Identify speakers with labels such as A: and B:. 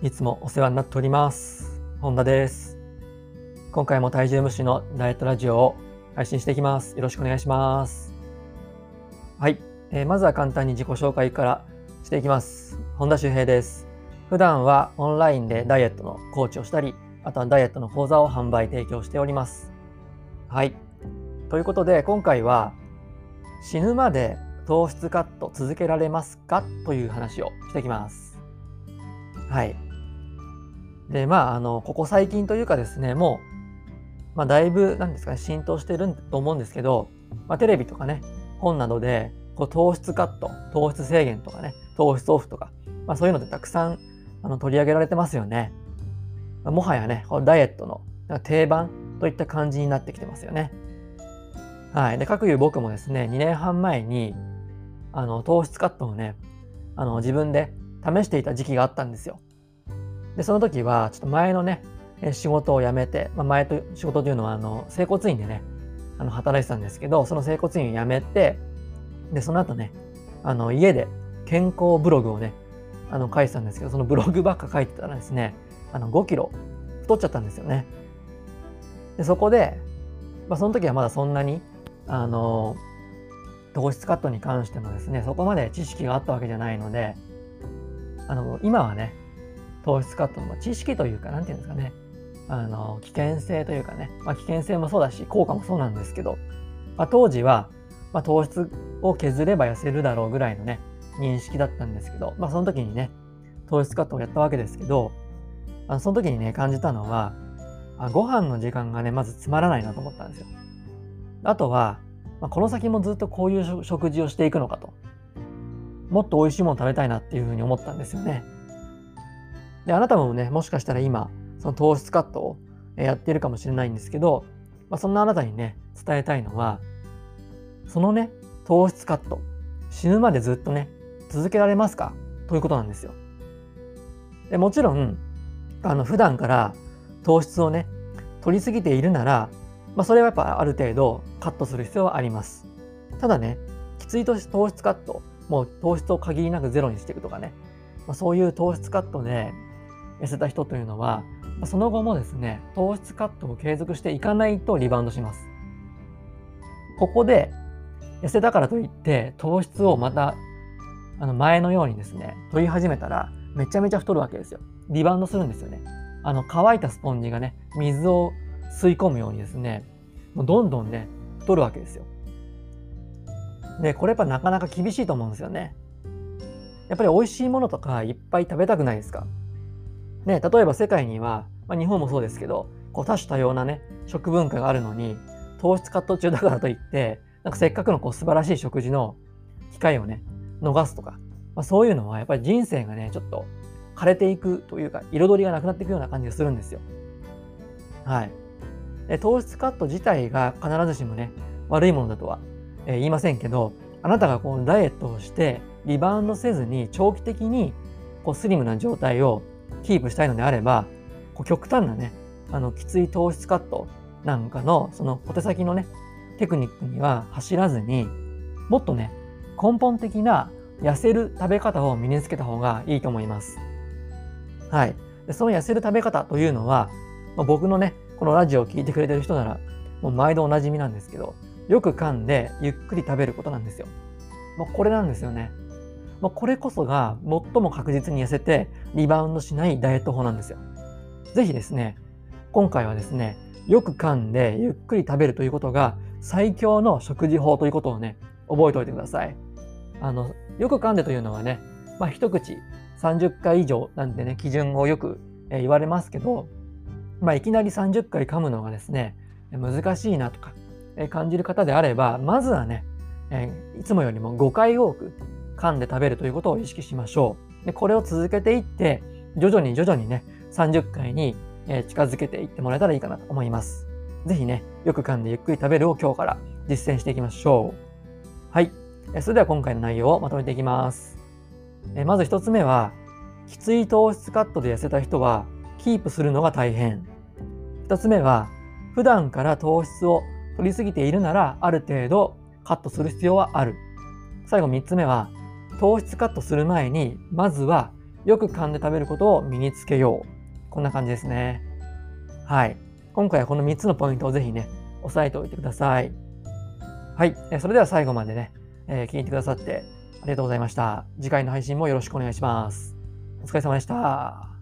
A: いつもお世話になっております。本田です。今回も体重無視のダイエットラジオを配信していきます。よろしくお願いします。はい、えーまずは簡単に自己紹介からしていきます。本田修平です。普段はオンラインでダイエットのコーチをしたり、あとはダイエットの講座を販売提供しております。はい。ということで今回は死ぬまで糖質カット続けられますか？という話をしていきます。はい。で、まあ、あの、ここ最近というかですね、もう、まあ、だいぶ、なんですかね、浸透してると思うんですけど、まあ、テレビとかね、本などで、こう糖質カット、糖質制限とかね、糖質オフとか、まあ、そういうのでたくさんあの取り上げられてますよね。まあもはやね、こダイエットの定番といった感じになってきてますよね。はい。で、各いう僕もですね、2年半前に、あの、糖質カットをね、あの、自分で試していた時期があったんですよ。で、その時は、ちょっと前のね、仕事を辞めて、まあ、前と仕事というのは、あの、整骨院でね、あの、働いてたんですけど、その整骨院を辞めて、で、その後ね、あの、家で健康ブログをね、あの、書いてたんですけど、そのブログばっか書いてたらですね、あの、5キロ太っちゃったんですよね。で、そこで、まあ、その時はまだそんなに、あの、糖質カットに関してもですね、そこまで知識があったわけじゃないので、あの、今はね、糖質カットの知識というか、なんていうんですかね、あの、危険性というかね、まあ、危険性もそうだし、効果もそうなんですけど、まあ、当時は、まあ、糖質を削れば痩せるだろうぐらいのね、認識だったんですけど、まあ、その時にね、糖質カットをやったわけですけど、あのその時にね、感じたのは、あご飯の時間がね、まずつまらないなと思ったんですよ。あとは、まあ、この先もずっとこういう食事をしていくのかと。もっと美味しいもの食べたいなっていうふうに思ったんですよね。で、あなたもね、もしかしたら今、その糖質カットをやっているかもしれないんですけど、まあ、そんなあなたにね、伝えたいのは、そのね、糖質カット、死ぬまでずっとね、続けられますか？ということなんですよ。でもちろん、あの、普段から糖質をね、取りすぎているなら、まあ、それはやっぱある程度カットする必要はあります。ただね、きついとし糖質カット、もう糖質を限りなくゼロにしていくとかね、まあ、そういう糖質カットで痩せた人というのは、その後もですね、糖質カットを継続していかないとリバウンドします。ここで痩せたからといって糖質をまたあの前のようにですね、取り始めたらめちゃめちゃ太るわけですよ。リバウンドするんですよね。あの乾いたスポンジがね、水を吸い込むようにですね、もうどんどんね、太るわけですよ。で、これやっぱなかなか厳しいと思うんですよね。やっぱり美味しいものとかいっぱい食べたくないですか？ね、例えば世界には、まあ、日本もそうですけど、こう多種多様なね、食文化があるのに、糖質カット中だからといって、なんかせっかくのこう素晴らしい食事の機会をね、逃すとか、まあ、そういうのはやっぱり人生がね、ちょっと枯れていくというか、彩りがなくなっていくような感じがするんですよ。はい。で糖質カット自体が必ずしもね、悪いものだとは、えー言いませんけど、あなたがこうダイエットをしてリバウンドせずに長期的にこうスリムな状態をキープしたいのであれば、こう極端なね、あのきつい糖質カットなんかのその小手先のね、テクニックには走らずに、もっとね、根本的な痩せる食べ方を身につけた方がいいと思います。はい。その痩せる食べ方というのは、まあ僕のね、このラジオを聞いてくれてる人なら、もう毎度おなじみなんですけど、よく噛んでゆっくり食べることなんですよ。もうこれなんですよね。もうこれこそが最も確実に痩せてリバウンドしないダイエット法なんですよ。ぜひですね、今回はですね、よく噛んでゆっくり食べるということが最強の食事法ということをね、覚えておいてください。あの、よく噛んでというのはね、まあ一口30回以上なんてね、基準をよく言われますけど、まあいきなり30回噛むのがですね、難しいなとか感じる方であれば、まずはね、いつもよりも5回多く噛んで食べるということを意識しましょう。でこれを続けていって、徐々に徐々にね、30回に近づけていってもらえたらいいかなと思います。ぜひね、よく噛んでゆっくり食べるを今日から実践していきましょう。はい。それでは今回の内容をまとめていきます。まず一つ目は、きつい糖質カットで痩せた人は、キープするのが大変。二つ目は、普段から糖質を取りすぎているなら、ある程度カットする必要はある。最後三つ目は、糖質カットする前に、まずはよく噛んで食べることを身につけよう。こんな感じですね。はい。今回はこの3つのポイントをぜひね、押さえておいてください。はい。それでは最後までね、えー、聞いてくださってありがとうございました。次回の配信もよろしくお願いします。お疲れ様でした。